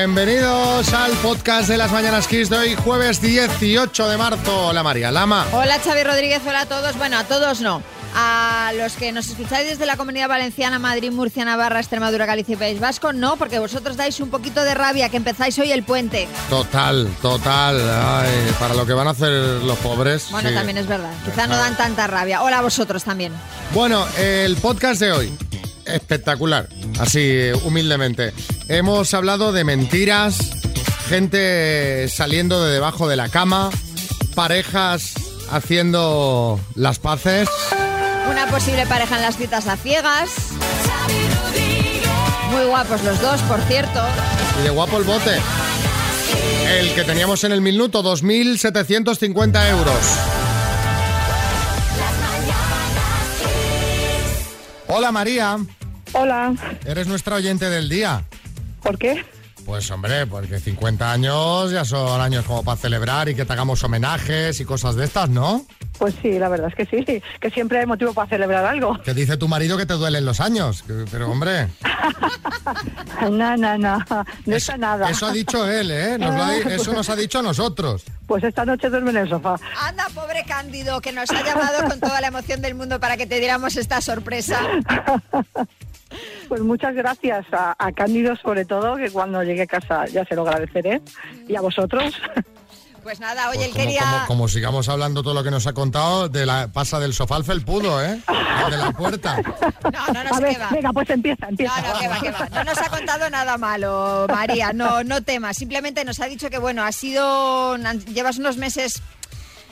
Bienvenidos al podcast de las Mañanas Kiss de hoy, jueves 18 de marzo. Hola María Lama. Hola Xavi Rodríguez, hola a todos. Bueno, a todos no. A los que nos escucháis desde la Comunidad Valenciana, Madrid, Murcia, Navarra, Extremadura, Galicia y País Vasco, no, porque vosotros dais un poquito de rabia que empezáis hoy el puente. Total, total. Ay, para lo que van a hacer los pobres. Bueno, sí. también es verdad. Quizá no dan tanta rabia. Hola a vosotros también. Bueno, el podcast de hoy, espectacular, así humildemente. Hemos hablado de mentiras, gente saliendo de debajo de la cama, parejas haciendo las paces. Una posible pareja en las citas a ciegas. Muy guapos los dos, por cierto. Y de guapo el bote. El que teníamos en el minuto, 2.750 euros. Hola María, Hola, eres nuestra oyente del día. ¿por qué? Pues hombre, porque 50 años ya son años como para celebrar y que te hagamos homenajes y cosas de estas, ¿no? Pues sí, la verdad es que sí, que siempre hay motivo para celebrar algo. Que dice tu marido que te duelen los años. que- Pero hombre, No, no, no, no eso, está nada. eso ha dicho él, ¿eh? Nos lo ha di- eso nos ha dicho a nosotros. Pues esta noche duerme en el sofá. Anda, pobre Cándido, que nos ha llamado con toda la emoción del mundo para que te diéramos esta sorpresa. Pues muchas gracias a, a Cándido sobre todo, que cuando llegue a casa ya se lo agradeceré. Y a vosotros. Pues nada, oye, Pues él como, quería... como- como sigamos hablando todo lo que nos ha contado, de la, pasa del sofá al felpudo, ¿eh? De la puerta. No, no, no a sé ver, qué va. venga, pues empieza, empieza. No, no, que va, que va. No nos ha contado nada malo, María. No, no temas. Simplemente nos ha dicho que, bueno, ha sido. Llevas unos meses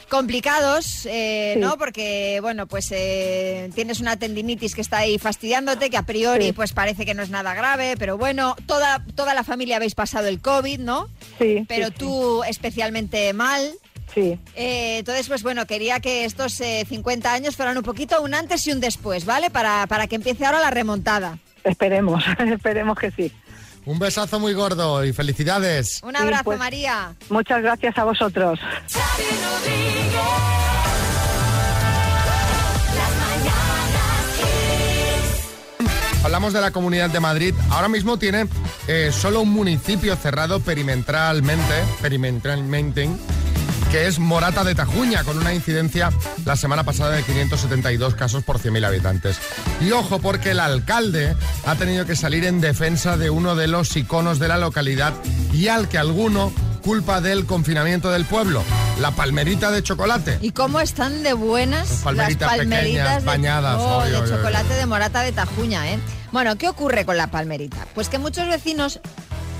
complicados, eh, Sí. ¿no? Porque, bueno, pues eh, tienes una tendinitis que está ahí fastidiándote, que a priori, Sí. pues parece que no es nada grave, pero bueno, toda, toda la familia habéis pasado el COVID, ¿no? Sí, Pero sí, tú especialmente mal. Sí, Eh, entonces, pues bueno, quería que estos eh, 50 años fueran un poquito un antes y un después, ¿vale? Para, para que empiece ahora la remontada. esperemos, esperemos que sí. Un besazo muy gordo y felicidades. Un abrazo, pues- María. Muchas gracias a vosotros. Hablamos de la Comunidad de Madrid. Ahora mismo tiene eh, solo un municipio cerrado perimetralmente, perimetralmente, que es Morata de Tajuña, con una incidencia la semana pasada de 572 casos por 100.000 habitantes. Y ojo, porque el alcalde ha tenido que salir en defensa de uno de los iconos de la localidad y al que alguno culpa del confinamiento del pueblo, la palmerita de chocolate. ¿Y cómo están de buenas Las palmeritas las palmeritas pequeñas, de, bañadas, oh, oy, de oy, oy. chocolate de morata de Tajuña, eh? Bueno, ¿qué ocurre con la palmerita? Pues que muchos vecinos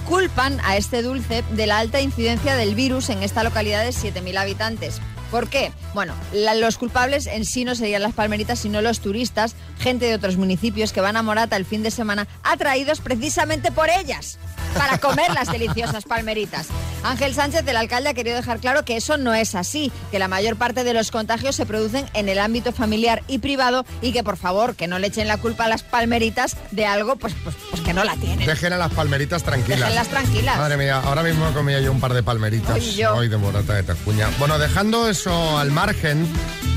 culpan a este dulce de la alta incidencia del virus en esta localidad de 7.000 habitantes. ¿Por qué? Bueno, los culpables en sí no serían las palmeritas, sino los turistas, gente de otros municipios que van a Morata el fin de semana, atraídos precisamente por ellas para comer las deliciosas palmeritas. Ángel Sánchez, el alcalde, ha querido dejar claro que eso no es así, que la mayor parte de los contagios se producen en el ámbito familiar y privado y que por favor que no le echen la culpa a las palmeritas de algo pues, pues, pues que no la tienen. Dejen a las palmeritas tranquilas. Déjenlas tranquilas. Madre mía, ahora mismo comía yo un par de palmeritas Hoy yo. hoy de morata de Tajuña. Bueno, dejando eso al margen,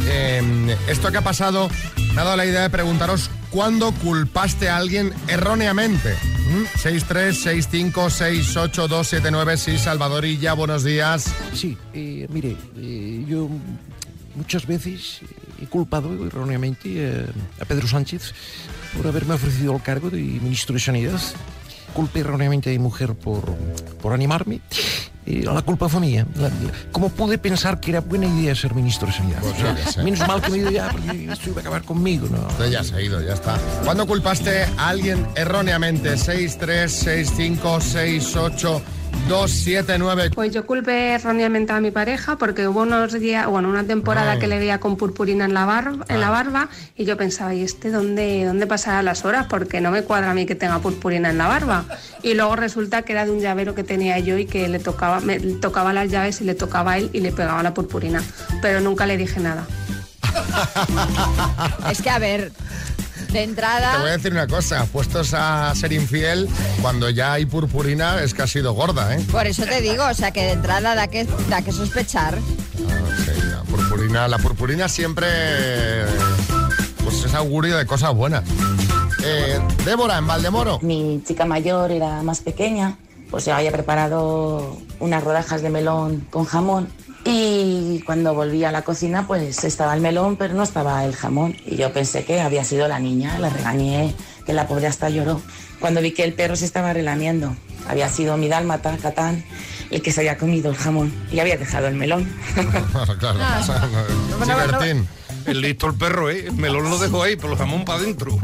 eh, esto que ha pasado me ha dado la idea de preguntaros cuándo culpaste a alguien erróneamente. ¿Mm? 636568279, sí, Salvadorilla, buenos días. Sí, eh, mire, eh, yo muchas veces he culpado erróneamente a Pedro Sánchez por haberme ofrecido el cargo de ministro de Sanidad. Culpé erróneamente a mi mujer por, por animarme. Eh, la culpa fue mía. La- la- ¿Cómo pude pensar que era buena idea ser ministro de Sanidad? Pues sé. Menos mal que me dio ya, porque esto iba a acabar conmigo, ¿no? Usted ya se ha ido, ya está. ¿Cuándo culpaste a alguien erróneamente? 636568279. Pues yo culpé erróneamente a mi pareja porque hubo unos días, bueno, una temporada Ay. que le veía con purpurina en la, barba, en la barba y yo pensaba, ¿y este dónde, dónde pasará las horas? Porque no me cuadra a mí que tenga purpurina en la barba. Y luego resulta que era de un llavero que tenía yo y que le tocaba, me tocaba las llaves y le tocaba a él y le pegaba la purpurina. Pero nunca le dije nada. Es que a ver, de Te voy a entrada... decir una cosa, puestos a ser infiel, cuando ya hay purpurina es que ha sido gorda, ¿eh? Por eso te digo, o sea que de entrada da que, da que sospechar. Ah, sí, la purpurina, la purpurina siempre pues es augurio de cosas buenas. Eh, Débora, en Valdemoro. Mi chica mayor era más pequeña pues yo había preparado unas rodajas de melón con jamón y cuando volví a la cocina pues estaba el melón pero no estaba el jamón y yo pensé que había sido la niña, la regañé, que la pobre hasta lloró. Cuando vi que el perro se estaba relamiendo, había sido mi dálmata, Catán, el que se había comido el jamón y había dejado el melón. claro, Ah. Bueno, Chibertín. El listo el perro, ¿eh? El melón lo dejó ahí, pero el jamón para adentro.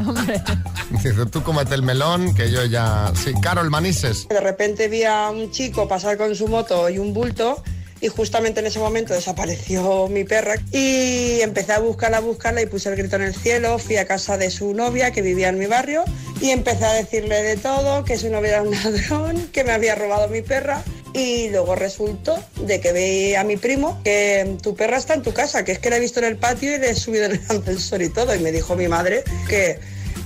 Dice, tú cómete el melón, que yo ya... Sí, Carol Manises. De repente vi a un chico pasar con su moto y un bulto y justamente en ese momento desapareció mi perra y empecé a buscarla, a buscarla y puse el grito en el cielo, fui a casa de su novia que vivía en mi barrio y empecé a decirle de todo, que su novia era un ladrón, que me había robado mi perra. Y luego resultó de que vi a mi primo que tu perra está en tu casa, que es que la he visto en el patio y le he subido el ascensor y todo. Y me dijo mi madre que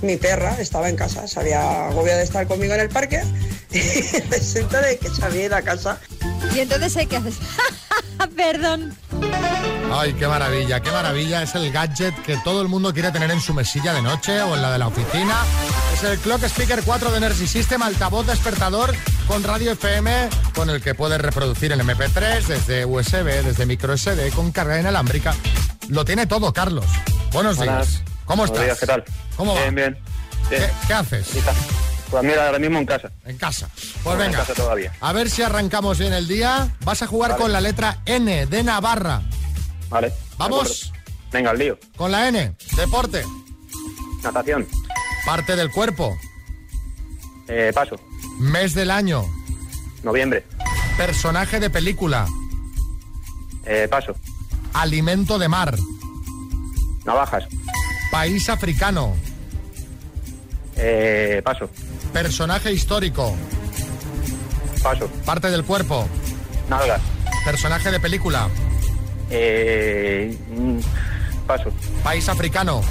mi perra estaba en casa, se había agobiado de estar conmigo en el parque y resulta de que se había ido a casa. Y entonces, ¿eh? ¿qué haces? Perdón. Ay, qué maravilla, qué maravilla. Es el gadget que todo el mundo quiere tener en su mesilla de noche o en la de la oficina. Es el Clock Speaker 4 de Energy System, altavoz despertador con radio FM, con el que puedes reproducir en MP3 desde USB, desde micro SD, con carga inalámbrica. Lo tiene todo, Carlos. Buenos días. ¿Cómo estás? días, ¿qué tal? ¿Cómo va? Bien, bien. ¿Qué, bien. qué haces? Pues mira, ahora mismo en casa. En casa. Pues En venga. casa todavía. A ver si arrancamos bien el día. Vas a jugar Vale. con la letra N de Navarra. Vale. Vamos. Venga, al lío. Con la N. Deporte. Natación. Parte del cuerpo. Eh, paso. Mes del año. Noviembre. Personaje de película. Eh, paso. Alimento de mar. Navajas. País africano. Eh, paso. Personaje histórico. Paso. Parte del cuerpo. Nalgas. Personaje de película. Eh, mm, paso. País africano.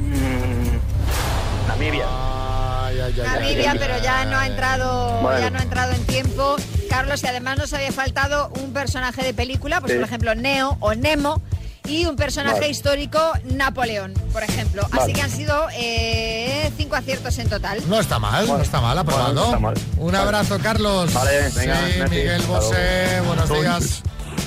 Mm, Namibia. Ay, ay, ay, ay, Namibia, pero ya no ha entrado, Bueno. ya no ha entrado en tiempo. Carlos, y además nos había faltado un personaje de película, pues Sí. por ejemplo Neo o Nemo, y un personaje Vale. histórico, Napoleón, por ejemplo. Así que han sido eh, cinco aciertos en total. No está mal, no está mal, aprobado. bueno, no está mal. Un Vale. abrazo, Carlos. Vale, venga, Sí. Miguel Bosé, buenos días.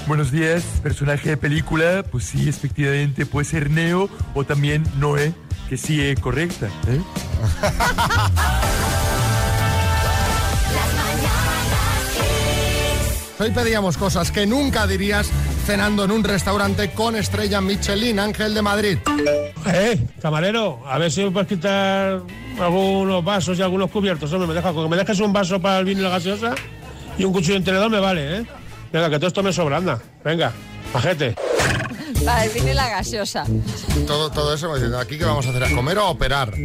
Buenos días, personaje de película, pues sí, efectivamente puede ser Neo o también Noé, que sí es correcta. ¿eh? Hoy pedíamos cosas que nunca dirías cenando en un restaurante con estrella Michelin, Ángel de Madrid. Eh, camarero, a ver si me puedes quitar algunos vasos y algunos cubiertos. Hombre, me deja, con que me dejes un vaso para el vino y la gaseosa y un cuchillo en tenedor me vale, ¿eh? Venga, que todo esto me sobra, anda. Venga, pajete. Vino y la gaseosa. Todo, todo eso, me dicen, ¿aquí qué vamos a hacer? ¿A comer o a operar? sí,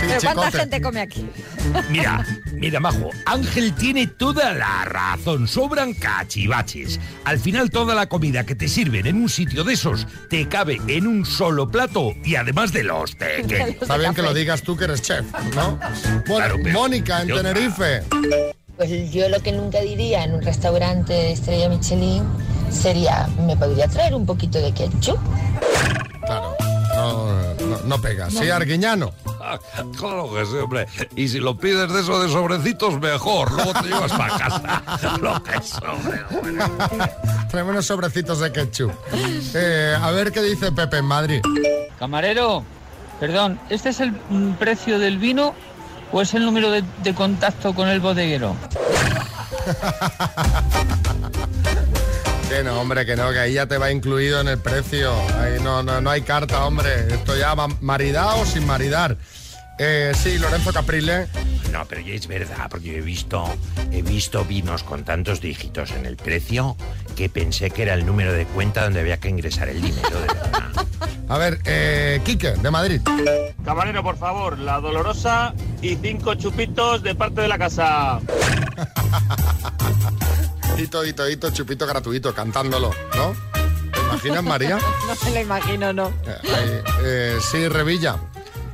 Pero ¿cuánta gente come aquí? Mira, mira, Majo, Ángel tiene toda la razón, sobran cachivaches. Al final toda la comida que te sirven en un sitio de esos te cabe en un solo plato y además de los pequeños. Está bien que lo digas tú que eres chef, ¿no? Bueno, Claro, Mónica, en Tenerife. Pues yo lo que nunca diría en un restaurante de estrella Michelin sería, ¿me podría traer un poquito de ketchup? Claro, no, no, no pega. Sí, Arguiñano. Claro que sí, hombre. Y si lo pides de eso de sobrecitos, mejor. Luego te llevas para casa. Lo que sobre, bueno. Traeme unos sobrecitos de ketchup. Eh, a ver qué dice Pepe en Madrid. Camarero, perdón, ¿este es el mm, precio del vino o es el número de, de contacto con el bodeguero? Que no, hombre, que no, que ahí ya te va incluido en el precio. Ahí no, no, no hay carta, hombre. Esto ya va maridado o sin maridar. Eh, sí, Lorenzo Caprile. No, pero ya es verdad, porque yo he visto, he visto vinos con tantos dígitos en el precio que pensé que era el número de cuenta donde había que ingresar el dinero, de verdad. A ver, eh, Quique, de Madrid. Camarero, por favor, la dolorosa y cinco chupitos de parte de la casa. Hito, hito, hito, chupito gratuito, cantándolo, ¿no? ¿Te imaginas, María? No me lo imagino, no. Eh, eh, sí, Revilla.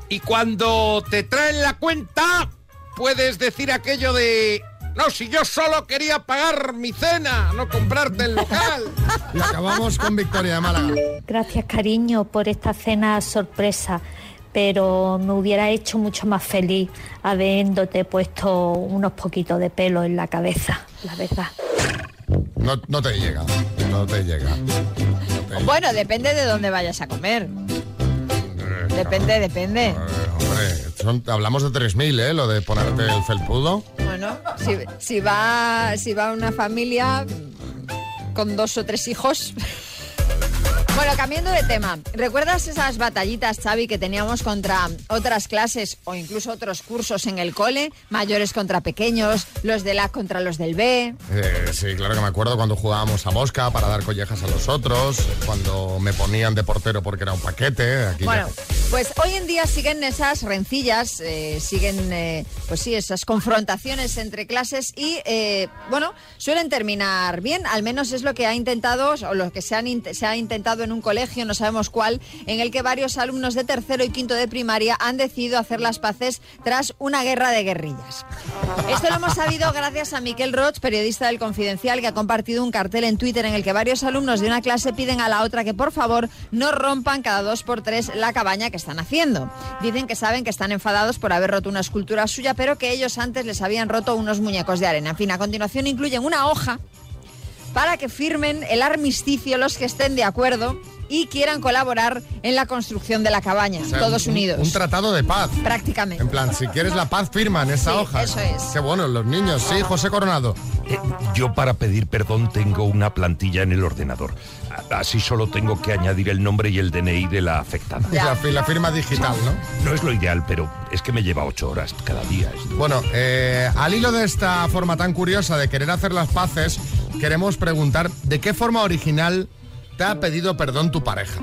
Y cuando te traen la cuenta, puedes decir aquello de... No, si yo solo quería pagar mi cena, no comprarte el local. Y acabamos con Victoria de Málaga. Gracias, cariño, por esta cena sorpresa. pero me hubiera hecho mucho más feliz habiéndote puesto unos poquitos de pelo en la cabeza, la verdad. No, no te llega, no te llega. Bueno, depende de dónde vayas a comer. Depende, depende. Hombre, son- hablamos de 3.000, ¿eh? Lo de ponerte el felpudo. Bueno, si, si va si va una familia con dos o tres hijos. Bueno, cambiando de tema, ¿recuerdas esas batallitas, Xavi, que teníamos contra otras clases o incluso otros cursos en el cole? Mayores contra pequeños, los del A contra los del B. Eh, sí, claro que me acuerdo cuando jugábamos a mosca para dar collejas a los otros, cuando me ponían de portero porque era un paquete. Aquí ya- Bueno, pues hoy en día siguen esas rencillas, eh, siguen, eh, pues sí, esas confrontaciones entre clases y, eh, bueno, suelen terminar bien, al menos es lo que ha intentado, o lo que se, han se ha intentado en un colegio, no sabemos cuál, en el que varios alumnos de tercero y quinto de primaria han decidido hacer las paces tras una guerra de guerrillas. Esto lo hemos sabido gracias a Miquel Roch, periodista del Confidencial, que ha compartido un cartel en Twitter en el que varios alumnos de una clase piden a la otra que por favor no rompan cada dos por tres la cabaña que están haciendo. Dicen que saben que están enfadados por haber roto una escultura suya, pero que ellos antes les habían roto unos muñecos de arena. En fin, a continuación incluyen una hoja para que firmen el armisticio los que estén de acuerdo y quieran colaborar en la construcción de la cabaña, O sea, todos un- unidos. Un tratado de paz. Prácticamente. En plan, si quieres la paz, firma en esa Sí, hoja. eso es. Qué bueno, los niños. Sí, José Coronado. Eh, yo para pedir perdón tengo una plantilla en el ordenador. A- Así solo tengo que añadir el nombre y el DNI de la afectada. Y la, la firma digital, ¿no? No es lo ideal, pero es que me lleva ocho horas cada día. esto. Bueno, eh, al hilo de esta forma tan curiosa de querer hacer las paces, queremos preguntar de qué forma original te ha pedido perdón tu pareja.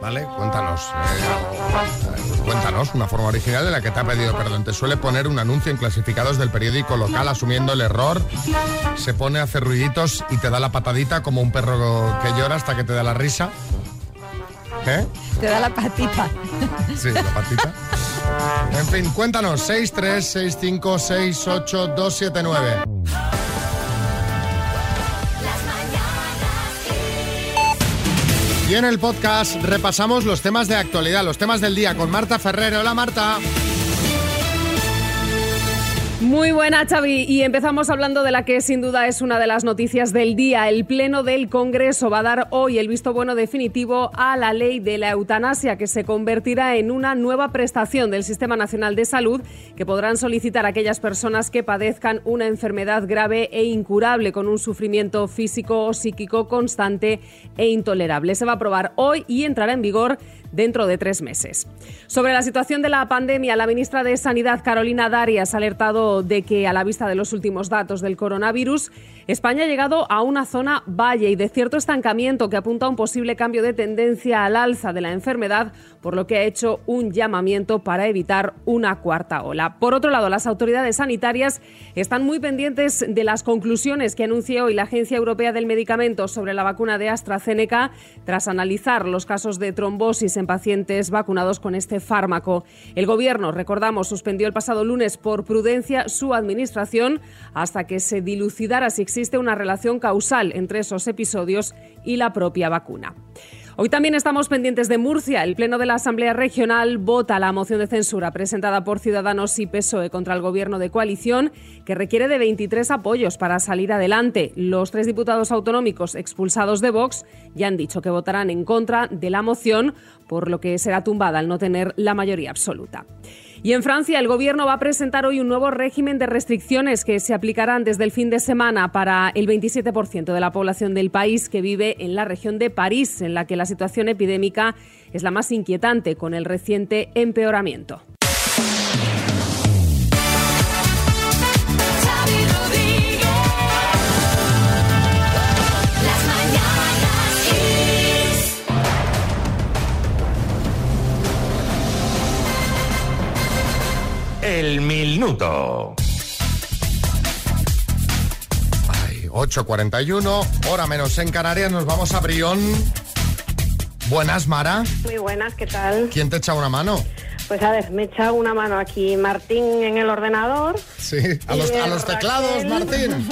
¿Vale? Cuéntanos. eh, cuéntanos una forma original de la que te ha pedido perdón. Te suele poner un anuncio en clasificados del periódico local asumiendo el error. Se pone a hacer ruiditos y te da la patadita como un perro que llora hasta que te da la risa. ¿Eh? Te da la patita. Sí, la patita. En fin, cuéntanos, 6, Y en el podcast repasamos los temas de actualidad, los temas del día con Marta Ferrero. Hola Marta. Muy buena, Xavi. Y empezamos hablando de la que sin duda es una de las noticias del día. El Pleno del Congreso va a dar hoy el visto bueno definitivo a la ley de la eutanasia, que se convertirá en una nueva prestación del Sistema Nacional de Salud que podrán solicitar aquellas personas que padezcan una enfermedad grave e incurable con un sufrimiento físico o psíquico constante e intolerable. Se va a aprobar hoy y entrará en vigor dentro de tres meses. Sobre la situación de la pandemia, la ministra de Sanidad, Carolina Darias, ha alertado de que, a la vista de los últimos datos del coronavirus, España ha llegado a una zona valle y de cierto estancamiento que apunta a un posible cambio de tendencia al alza de la enfermedad, por lo que ha hecho un llamamiento para evitar una cuarta ola. Por otro lado, las autoridades sanitarias están muy pendientes de las conclusiones que anunció hoy la Agencia Europea del Medicamento sobre la vacuna de AstraZeneca tras analizar los casos de trombosis en pacientes vacunados con este fármaco. El Gobierno, recordamos, suspendió el pasado lunes por prudencia su administración hasta que se dilucidara si existe una relación causal entre esos episodios y la propia vacuna. Hoy también estamos pendientes de Murcia. El Pleno de la Asamblea Regional vota la moción de censura presentada por Ciudadanos y PSOE contra el Gobierno de coalición, que requiere de 23 apoyos para salir adelante. Los tres diputados autonómicos expulsados de Vox ya han dicho que votarán en contra de la moción, por lo que será tumbada al no tener la mayoría absoluta. Y en Francia, el gobierno va a presentar hoy un nuevo régimen de restricciones que se aplicarán desde el fin de semana para el 27% de la población del país que vive en la región de París, en la que la situación epidémica es la más inquietante con el reciente empeoramiento. El minuto. Ay, 8.41, hora menos en Canarias, nos vamos a Brión. Buenas, Mara. Muy buenas, ¿qué tal? ¿Quién te echa una mano? Pues a ver, me echa una mano aquí Martín en el ordenador Sí, a los, a los teclados. Martín.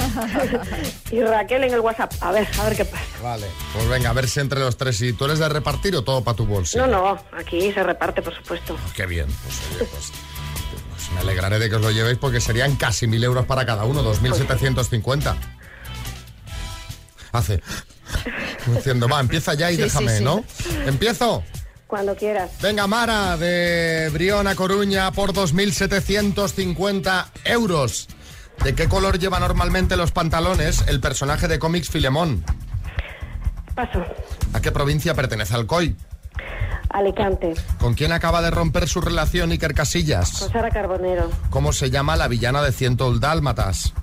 y Raquel en el WhatsApp. A ver, a ver qué pasa. Vale, pues venga, a ver si entre los tres. ¿Y tú eres de repartir o todo para tu bolsa? No, no, aquí se reparte, por supuesto. Qué bien, pues, oye, pues, pues me alegraré de que os lo llevéis porque serían casi mil euros para cada uno, 2.750. Hace. Diciendo, va, empieza ya y Sí, déjame, sí. ¿no? ¿Empiezo? Cuando quieras. Venga, Mara, de Brión a Coruña por 2.750 euros. ¿De qué color lleva normalmente los pantalones el personaje de cómics Filemón? Paso. ¿A qué provincia pertenece Alcoy? Alicante. ¿Con quién acaba de romper su relación Iker Casillas? Con Sara Carbonero. ¿Cómo se llama la villana de Ciento Dálmatas?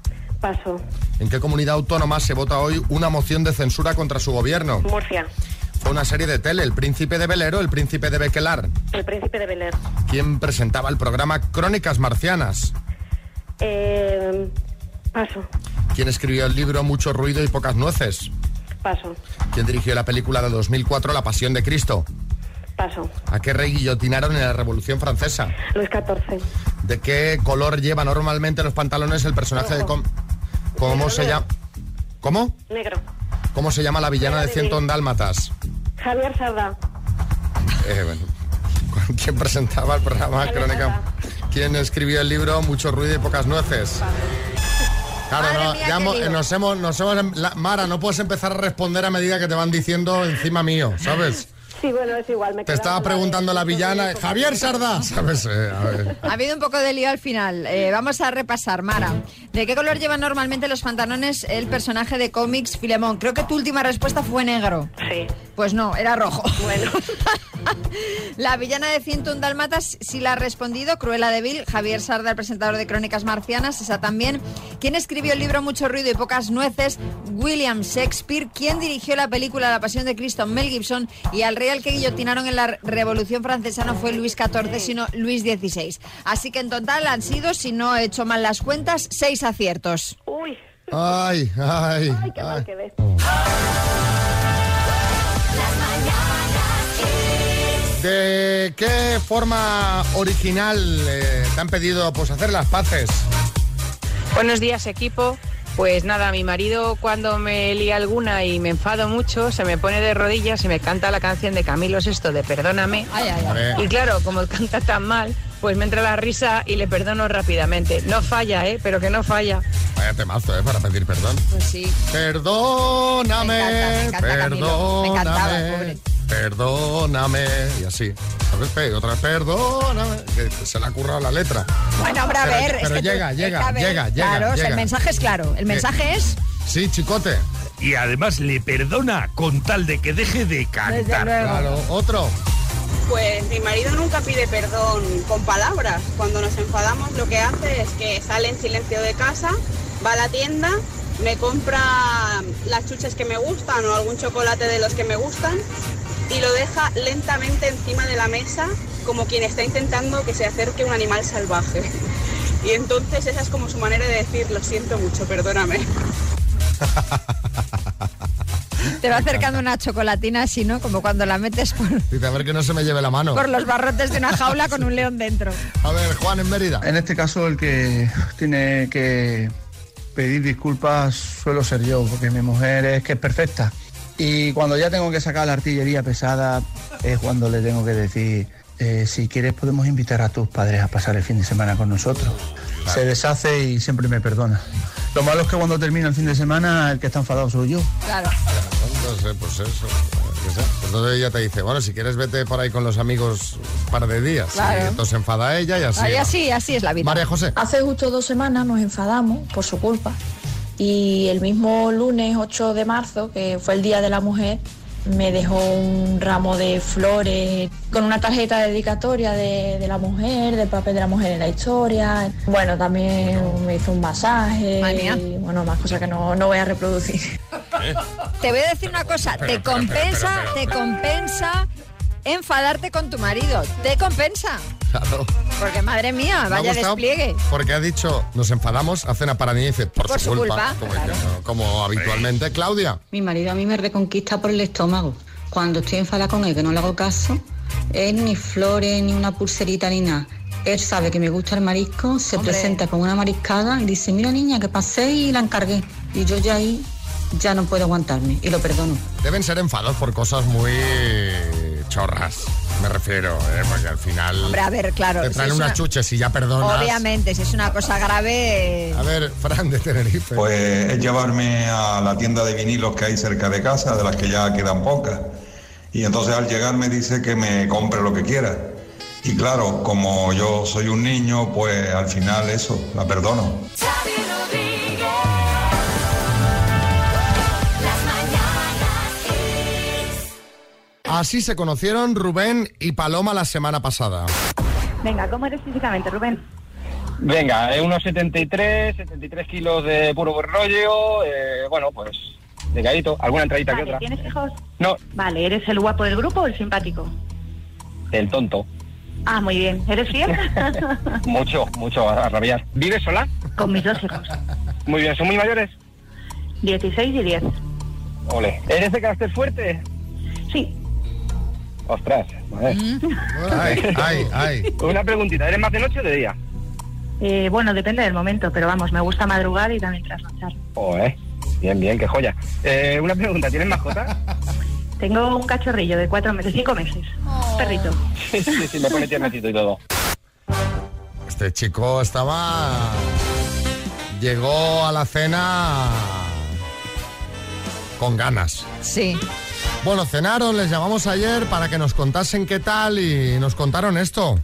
Paso. ¿En qué comunidad autónoma se vota hoy una moción de censura contra su gobierno? Murcia. Fue una serie de tele, El Príncipe de Belero, El Príncipe de Bequelar. El príncipe de Bel Air. ¿Quién presentaba el programa Crónicas Marcianas? Eh, paso. ¿Quién escribió el libro Mucho ruido y pocas nueces? Paso. ¿Quién dirigió la película de 2004 La Pasión de Cristo? Paso. ¿A qué rey guillotinaron en la Revolución Francesa? Luis XIV. ¿De qué color lleva normalmente los pantalones el personaje de... com- ¿Cómo se llama? ¿Cómo? Negro. ¿Cómo se llama la villana de Ciento Dálmatas? Javier Sarda. Eh, bueno. ¿Quién presentaba el programa Crónica? ¿Quién escribió el libro Mucho ruido y pocas nueces? Claro, no, mía, ya hemos- nos hemos, nos hemos- la- Mara, no puedes empezar a responder a medida que te van diciendo encima mío, ¿sabes? Sí, bueno, es igual. Me Te estaba preguntando la villana, Javier Sarda, ¿sabes? Eh, a ver. Ha habido un poco de lío al final. Eh, vamos a repasar, Mara. ¿De qué color llevan normalmente los pantalones el personaje de cómics Filemón? Creo que tu última respuesta fue negro. Sí. Pues no, era rojo. Bueno. La villana de 101 Dálmatas sí la ha respondido. Cruella de Vil, Javier Sarda, el presentador de Crónicas Marcianas, esa también. ¿Quién escribió el libro Mucho ruido y pocas nueces? William Shakespeare. ¿Quién dirigió la película La Pasión de Cristo? Mel Gibson. Y al rey al que guillotinaron en la Revolución Francesa no fue Luis XIV, sino Luis XVI. Así que en total han sido, si no he hecho mal las cuentas, seis aciertos. Uy. Ay, ay. Ay, qué mal ay. quedé. ¿De qué forma original eh, te han pedido pues hacer las paces? Buenos días, equipo. Pues nada, mi marido cuando me lía alguna y me enfado mucho, se me pone de rodillas y me canta la canción de Camilo Sesto de Perdóname. ay. Y claro, como canta tan mal, pues me entra la risa y le perdono rápidamente. No falla, ¿eh? Pero que no falla. Vaya temazo, ¿eh? Para pedir perdón. Pues sí. Perdóname, Me encanta, me encanta, Camilo. Me encantaba, perdóname, pobre. Perdóname. Y así. Otra vez, pe- otra vez, perdóname. Que se le ha currado la letra. Bueno, hombre, a Pero- ver. es pero que llega, llega, llega, llega, Claro, o sea, llega. el mensaje es claro. El mensaje es. Sí, chicote. Y además le perdona con tal de que deje de cantar. Claro, otro. Pues mi marido nunca pide perdón con palabras. Cuando nos enfadamos lo que hace es que sale en silencio de casa, va a la tienda, me compra las chuches que me gustan o algún chocolate de los que me gustan y lo deja lentamente encima de la mesa como quien está intentando que se acerque un animal salvaje. Y entonces esa es como su manera de decir, lo siento mucho, perdóname. Te va acercando una chocolatina así, ¿no? Como cuando la metes por, Dice, a ver que no se me lleve la mano. por los barrotes de una jaula con un león dentro. A ver, Juan en Mérida. En este caso el que tiene que pedir disculpas suelo ser yo, porque mi mujer es que es perfecta. Y cuando ya tengo que sacar la artillería pesada es cuando le tengo que decir, eh, si quieres podemos invitar a tus padres a pasar el fin de semana con nosotros. Se deshace y siempre me perdona. Lo malo es que cuando termina el fin de semana el que está enfadado soy yo. Claro. Entonces, pues eso. que sea. Entonces ella te dice, bueno, si quieres vete por ahí con los amigos un par de días. Claro. Y entonces enfada ella y así. Así, así es la vida. María José. Hace justo dos semanas nos enfadamos por su culpa y el mismo lunes 8 de marzo, que fue el Día de la Mujer, me dejó un ramo de flores con una tarjeta dedicatoria de, de la mujer, del papel de la mujer en la historia. Bueno, también me hizo un masaje y bueno, más cosas que no, no voy a reproducir. Te voy a decir una cosa, te compensa, te compensa enfadarte con tu marido. Te compensa. Claro. Porque madre mía, Me vaya despliegue. Porque ha dicho, nos enfadamos, hace una paradilla y dice, por, Por su su culpa. culpa, como, claro. diciendo, como habitualmente. Claudia. Mi marido a mí me reconquista por el estómago. Cuando estoy enfadada con él, que no le hago caso, Él ni flores, ni una pulserita, ni nada. Él sabe que me gusta el marisco, se Hombre. presenta con una mariscada y dice, mira niña, que pasé y la encargué. Y yo ya ahí ya no puedo aguantarme y lo perdono. Deben ser enfados por cosas muy chorras, me refiero, ¿eh? porque al final Hombre, a ver, claro. te traen unas una- chuches y ya perdonas. Obviamente, si es una cosa grave... A ver, Fran de Tenerife. Pues es llevarme a la tienda de vinilos que hay cerca de casa, de las que ya quedan pocas. Y entonces al llegar me dice que me compre lo que quiera. Y claro, como yo soy un niño, pues al final eso, la perdono. Así se conocieron Rubén y Paloma la semana pasada. Venga, ¿cómo eres físicamente, Rubén? Venga, eh, unos 73, 73 kilos de puro buen rollo, eh, bueno, pues delgadito, alguna entradita que otra. ¿Tienes hijos? No, Vale, ¿eres el guapo del grupo o el simpático? el tonto. Ah, muy bien. ¿Eres fiel? Mucho, mucho, a rabiar. ¿Vives sola? Con mis dos hijos. Muy bien, ¿son muy mayores? 16 y 10. Ole. ¿Eres de carácter fuerte? Ostras, vale. Ay, ay, ay. Una preguntita, ¿eres más de noche o de día? Eh, bueno, depende del momento, pero vamos, me gusta madrugar y también trasnochar. Joder, bien, bien, qué joya. Eh, una pregunta, ¿tienes mascota? Tengo un cachorrillo de cuatro meses, cinco meses. Perrito. Sí, sí, sí, me pone tiernecito y todo. Este chico estaba... Llegó a la cena con ganas. Sí. Bueno, cenaron, les llamamos ayer para que nos contasen qué tal y nos contaron esto.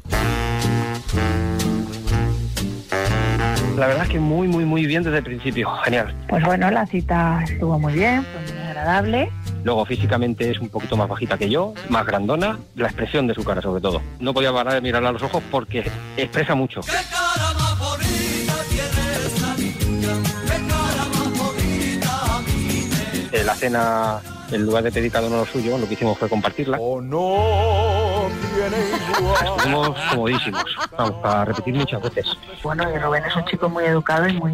La verdad es que muy, muy, muy bien desde el principio. Genial. Pues bueno, la cita estuvo muy bien, fue muy agradable. Luego físicamente es un poquito más bajita que yo, más grandona, la expresión de su cara sobre todo. No podía parar de mirarla a los ojos porque expresa mucho. Eh, la cena, en lugar de pedir cada uno lo suyo, lo que hicimos fue compartirla. Estuvimos comodísimos, vamos, para repetir muchas veces. Bueno, y Rubén es un chico muy educado y muy,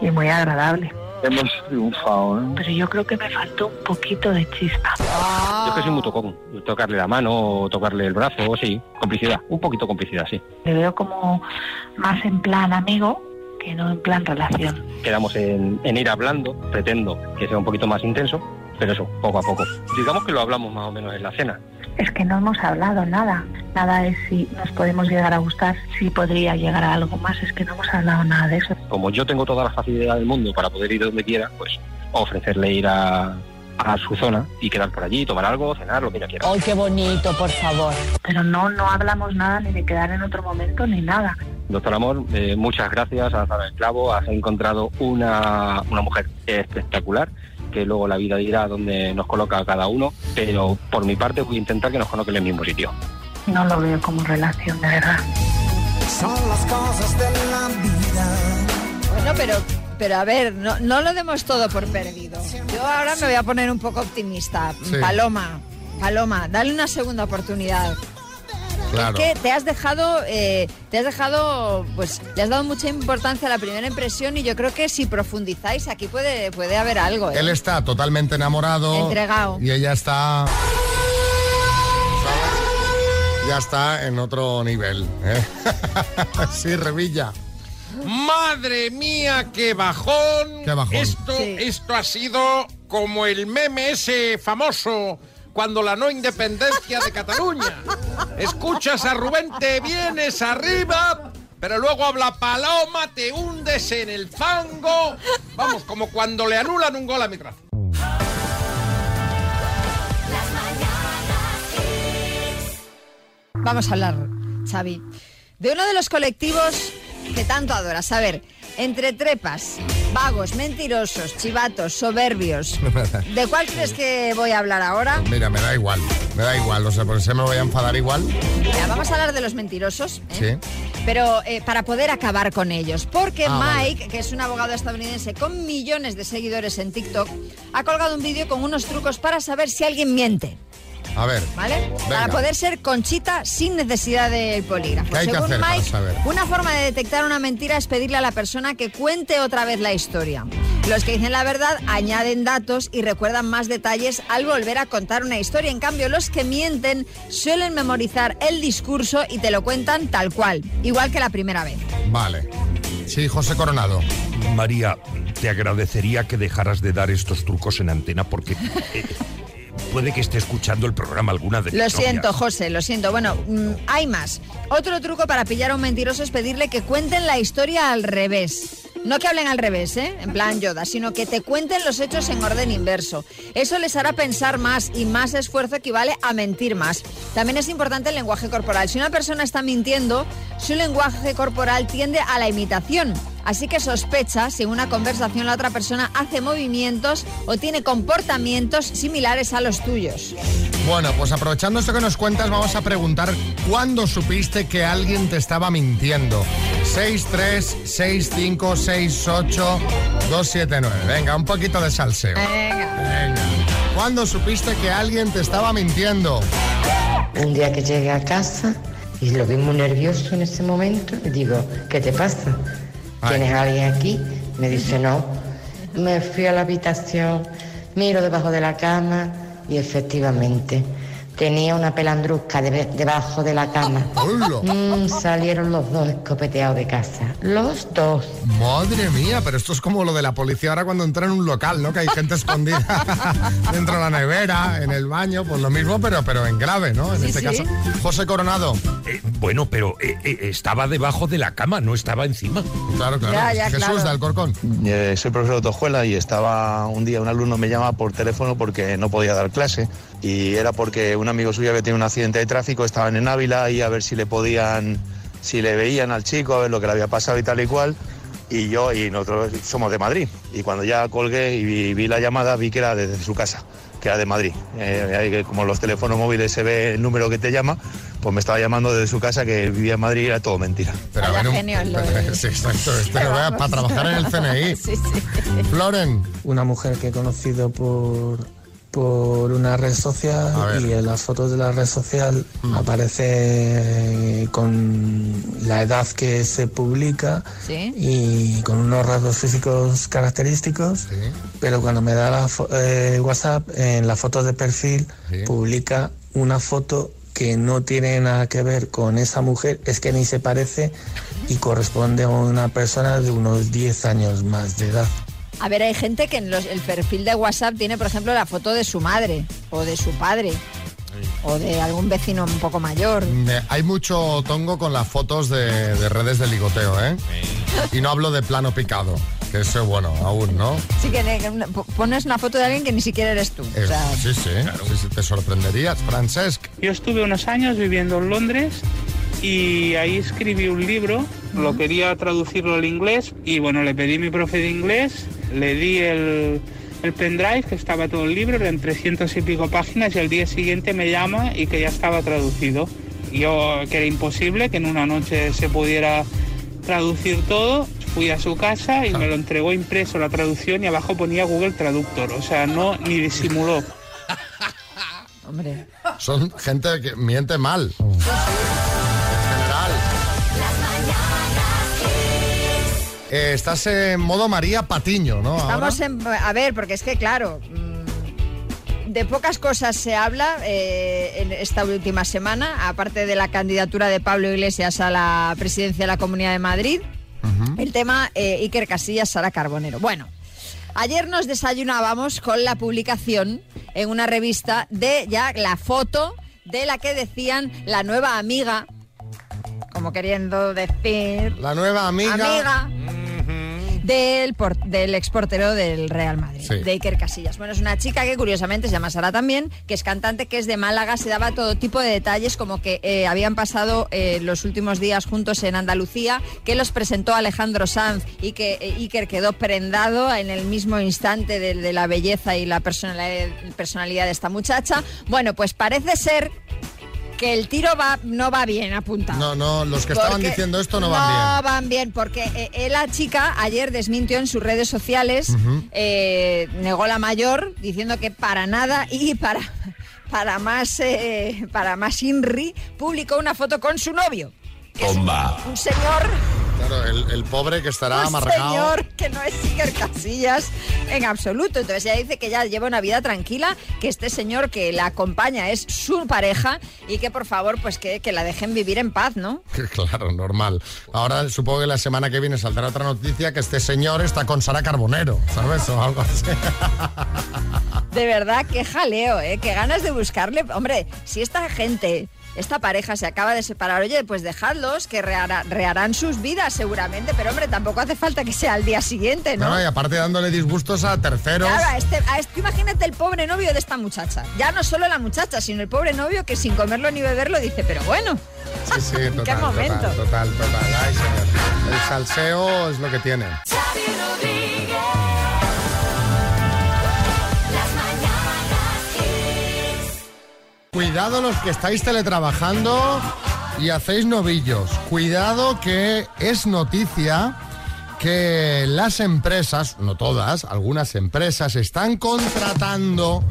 y muy agradable. Hemos triunfado, ¿eh? Pero yo creo que me faltó un poquito de chispa. Yo es que soy muy tocón. Tocarle la mano, tocarle el brazo, sí. Complicidad, un poquito complicidad, sí. Le veo como más en plan amigo que no en plan relación. Quedamos en, en ir hablando, pretendo que sea un poquito más intenso, pero eso, poco a poco. Digamos que lo hablamos más o menos en la cena. Es que no hemos hablado nada. Nada es si nos podemos llegar a gustar, si podría llegar a algo más. Es que no hemos hablado nada de eso. Como yo tengo toda la facilidad del mundo para poder ir donde quiera, pues ofrecerle ir a, a su zona y quedar por allí, tomar algo, cenar, lo que ella quiera. ¡Ay, qué bonito, por favor! Pero no, no hablamos nada ni de quedar en otro momento ni nada. Doctor Amor, eh, muchas gracias, has dado el clavo, has encontrado una, una mujer espectacular, que luego la vida dirá dónde nos coloca a cada uno, pero por mi parte voy a intentar que nos coloque en el mismo sitio. No lo veo como relación, de verdad. Son las cosas de la vida. Bueno, pero, pero a ver, no, no lo demos todo por perdido. Yo ahora me voy a poner un poco optimista. Sí. Paloma, Paloma, dale una segunda oportunidad. Claro. Que te has dejado, eh, te has dejado, pues, le has dado mucha importancia a la primera impresión y yo creo que si profundizáis aquí puede, puede haber algo. ¿eh? Él está totalmente enamorado. Entregado. Y ella está... Ya está en otro nivel. ¿eh? sí, Revilla. Madre mía, qué bajón. Qué bajón. Esto, esto ha sido como el meme ese famoso cuando la no independencia de Cataluña. Escuchas a Rubén, te vienes arriba, pero luego habla Paloma, te hundes en el fango. Vamos, como cuando le anulan un gol a mi raza. Vamos a hablar, Xavi, de uno de los colectivos que tanto adoras. A ver, entre trepas, vagos, mentirosos, chivatos, soberbios. ¿De cuál crees que voy a hablar ahora? Mira, me da igual. Me da igual. O sea, por eso me voy a enfadar igual. Mira, vamos a hablar de los mentirosos. ¿eh? Sí. Pero eh, para poder acabar con ellos. Porque Ah, Mike, que es un abogado estadounidense con millones de seguidores en TikTok, ha colgado un vídeo con unos trucos para saber si alguien miente. A ver. ¿Vale? Venga. Para poder ser conchita sin necesidad del polígrafo. ¿Qué hay que Según hacer para Mike, saber? una forma de detectar una mentira es pedirle a la persona que cuente otra vez la historia. Los que dicen la verdad añaden datos y recuerdan más detalles al volver a contar una historia. En cambio, los que mienten suelen memorizar el discurso y te lo cuentan tal cual, igual que la primera vez. Vale. Sí, José Coronado. María, te agradecería que dejaras de dar estos trucos en antena porque eh, puede que esté escuchando el programa alguna de Lo mis siento, novias. José, lo siento. Bueno, mm, hay más. Otro truco para pillar a un mentiroso es pedirle que cuenten la historia al revés. No que hablen al revés, ¿eh? En plan Yoda, sino que te cuenten los hechos en orden inverso. Eso les hará pensar más y más esfuerzo equivale a mentir más. También es importante el lenguaje corporal. Si una persona está mintiendo, su lenguaje corporal tiende a la imitación. Así que sospecha si en una conversación la otra persona hace movimientos o tiene comportamientos similares a los tuyos. Bueno, pues aprovechando esto que nos cuentas, vamos a preguntar cuándo supiste que alguien te estaba mintiendo. 636568279. Venga, un poquito de salseo. Venga. ¿Cuándo supiste que alguien te estaba mintiendo? Un día que llegué a casa y lo vi muy nervioso en ese momento, y digo, ¿qué te pasa? ¿Tienes a alguien aquí? Me dice, no. Me fui a la habitación, miro debajo de la cama y efectivamente tenía una pelandrusca debe- debajo de la cama. Mm, salieron los dos escopeteados de casa. Los dos. Madre mía, pero esto es como lo de la policía ahora cuando entra en un local, ¿no? Que hay gente escondida dentro de la nevera, en el baño, pues lo mismo, pero, pero en grave, ¿no? En Sí, este sí. caso. José Coronado. Eh, bueno, pero eh, eh, estaba debajo de la cama, no estaba encima. Claro, claro. Ya, ya, Jesús claro. de Alcorcón. Eh, soy profesor de autoescuela y estaba un día un alumno me llama por teléfono porque no podía dar clase y era porque un amigo suyo había tenido un accidente de tráfico, estaban en Ávila y a ver si le podían, si le veían al chico, a ver lo que le había pasado y tal y cual. Y yo y nosotros somos de Madrid y cuando ya colgué y vi, vi la llamada vi que era desde su casa, que era de Madrid. Eh, como los teléfonos móviles se ve el número que te llama, pues me estaba llamando desde su casa que vivía en Madrid y era todo mentira. Pero a ver, un- genio lo Sí, exacto, vea para trabajar en el CNI. Floren. Una mujer que he conocido por, por una red social y en las fotos de la red social aparece con la edad que se publica Sí. y con unos rasgos físicos característicos, pero cuando me da la fo- eh, WhatsApp, en la foto de perfil publica una foto que no tiene nada que ver con esa mujer, es que ni se parece y corresponde a una persona de unos 10 años más de edad. A ver, hay gente que en los- el perfil de WhatsApp tiene, por ejemplo, la foto de su madre o de su padre o de algún vecino un poco mayor. Hay mucho tongo con las fotos de, de redes de ligoteo, ¿eh? Y no hablo de plano picado, que eso, bueno, aún, ¿no? Sí que pones una foto de alguien que ni siquiera eres tú. O Es- sea, sí, sí, sí, sí, te sorprenderías, Francesc. Yo estuve unos años viviendo en Londres y ahí escribí un libro, lo quería traducirlo al inglés y bueno, le pedí a mi profe de inglés, le di el, el pendrive que estaba todo el libro, eran 300 y pico páginas y al día siguiente me llama y que ya estaba traducido. Yo, que era imposible que en una noche se pudiera traducir todo, fui a su casa y me lo entregó impreso la traducción y abajo ponía Google Traductor, o sea, no ni disimuló. hombre. Son gente que miente mal. Eh, estás en modo María Patiño, ¿no? Ahora. Estamos en... A ver, porque es que, claro, mm, de pocas cosas se habla eh, en esta última semana, aparte de la candidatura de Pablo Iglesias a la presidencia de la Comunidad de Madrid, el tema eh, Iker Casillas, Sara Carbonero. Bueno, ayer nos desayunábamos con la publicación en una revista de ya la foto de la que decían la nueva amiga, como queriendo decir... La nueva amiga. Amiga del, por- del exportero del Real Madrid, Sí. de Iker Casillas. Bueno, es una chica que curiosamente se llama Sara también, que es cantante, que es de Málaga, se daba todo tipo de detalles, como que eh, habían pasado eh, los últimos días juntos en Andalucía, que los presentó Alejandro Sanz y que eh, Iker quedó prendado en el mismo instante de, de la belleza y la personalidad, personalidad de esta muchacha. Bueno, pues parece ser que el tiro va, no va bien apuntado. No, no, los que estaban diciendo esto no van bien. No van bien, porque eh, eh, la chica ayer desmintió en sus redes sociales, eh, negó la mayor, diciendo que para nada y para, para más eh, para más Inri, publicó una foto con su novio. Bomba. Un señor Claro, el, el pobre que estará Un amargado. señor que no es Iker Casillas en absoluto. Entonces ella dice que ya lleva una vida tranquila, que este señor que la acompaña es su pareja y que por favor pues que, que la dejen vivir en paz, ¿no? Claro, normal. Ahora supongo que la semana que viene saldrá otra noticia que este señor está con Sara Carbonero, ¿sabes? O algo así. De verdad, qué jaleo, ¿eh? Qué ganas de buscarle. Hombre, si esta gente, esta pareja se acaba de separar, oye, pues dejadlos, que rehará- reharán sus vidas seguramente. Pero hombre, tampoco hace falta que sea al día siguiente, ¿no? No, y aparte dándole disgustos a terceros. Claro, a este, a este- imagínate el pobre novio de esta muchacha. Ya no solo la muchacha, sino el pobre novio que sin comerlo ni beberlo dice, pero bueno. Sí, sí, total, ¿Qué momento? total, total, total. Ay, señor. El salseo es lo que tiene. Cuidado los que estáis teletrabajando y hacéis novillos. Cuidado que es noticia que las empresas, no todas, algunas empresas están contratando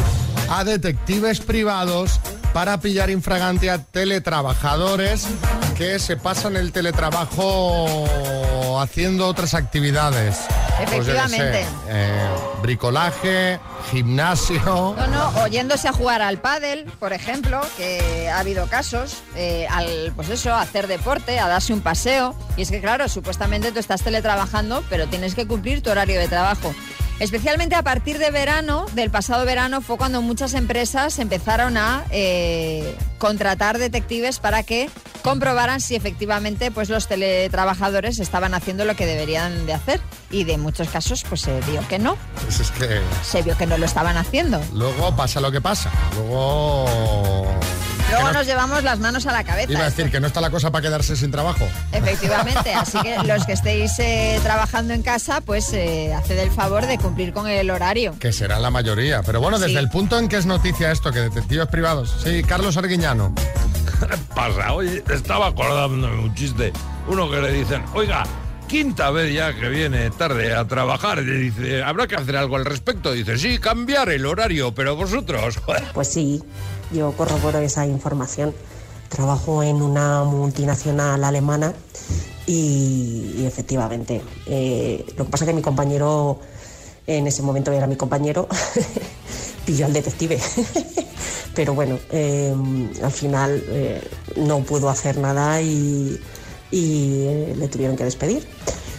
a detectives privados para pillar infragante a teletrabajadores que se pasan el teletrabajo haciendo otras actividades. Pues sé, Efectivamente. eh, bricolaje, gimnasio. No, no, o yéndose a jugar al pádel, por ejemplo, que ha habido casos, eh, al, pues eso, a hacer deporte, a darse un paseo. Y es que, claro, supuestamente tú estás teletrabajando, pero tienes que cumplir tu horario de trabajo. Especialmente a partir de verano, del pasado verano, fue cuando muchas empresas empezaron a eh, contratar detectives para que comprobaran si efectivamente pues, los teletrabajadores estaban haciendo lo que deberían de hacer. Y de muchos casos, pues se vio que no, Pues es que se vio que no lo estaban haciendo. luego pasa lo que pasa. Luego... Luego no- nos llevamos las manos a la cabeza. Iba a decir que no está la cosa para quedarse sin trabajo. Efectivamente, así que los que estéis eh, trabajando en casa, pues eh, haced el favor de cumplir con el horario. Que será la mayoría. Pero bueno, desde Sí. el punto en que es noticia esto, que detectives privados. Sí, Carlos Arguiñano. pasa? Oye, estaba acordándome un chiste. Uno que le dicen, oiga, quinta vez ya que viene tarde a trabajar. Y le dice, ¿habrá que hacer algo al respecto? Dice, sí, cambiar el horario, pero vosotros. Pues sí, yo corroboro esa información. Trabajo en una multinacional alemana y, efectivamente, eh, lo que pasa es que mi compañero, en ese momento era mi compañero, pilló al detective. Pero bueno, eh, al final eh, no pudo hacer nada y, y, le tuvieron que despedir.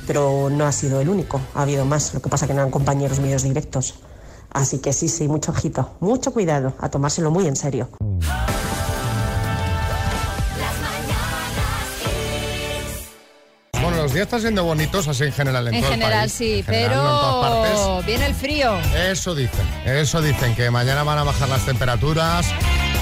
Pero no ha sido el único, ha habido más. Lo que pasa es que no eran compañeros míos directos. Así que sí, sí, mucho ojito, mucho cuidado, a tomárselo muy en serio. Bueno, los días están siendo bonitos así en general en, En todo el general país. sí, En general, no en todas partes. pero viene el frío. Eso dicen, eso dicen, que mañana van a bajar las temperaturas.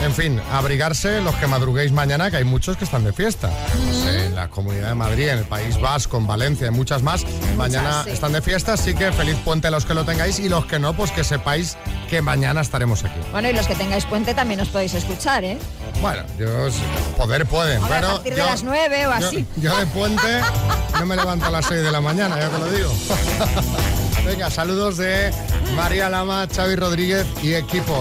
En fin, abrigarse los que madruguéis mañana, que hay muchos que están de fiesta. No sé, en la Comunidad de Madrid, en el País Vasco, en Valencia, y muchas más. mañana sí. están de fiesta, así que feliz puente a los que lo tengáis y los que no, pues que sepáis que mañana estaremos aquí. Bueno, y los que tengáis puente también os podéis escuchar, ¿eh? Bueno, yo poder pueden, pero a partir de yo- las nueve o yo- así. Yo, de puente no me levanto a las 6 de la mañana, ya te lo digo. Venga, saludos de María Lama, Xavi Rodríguez y equipo.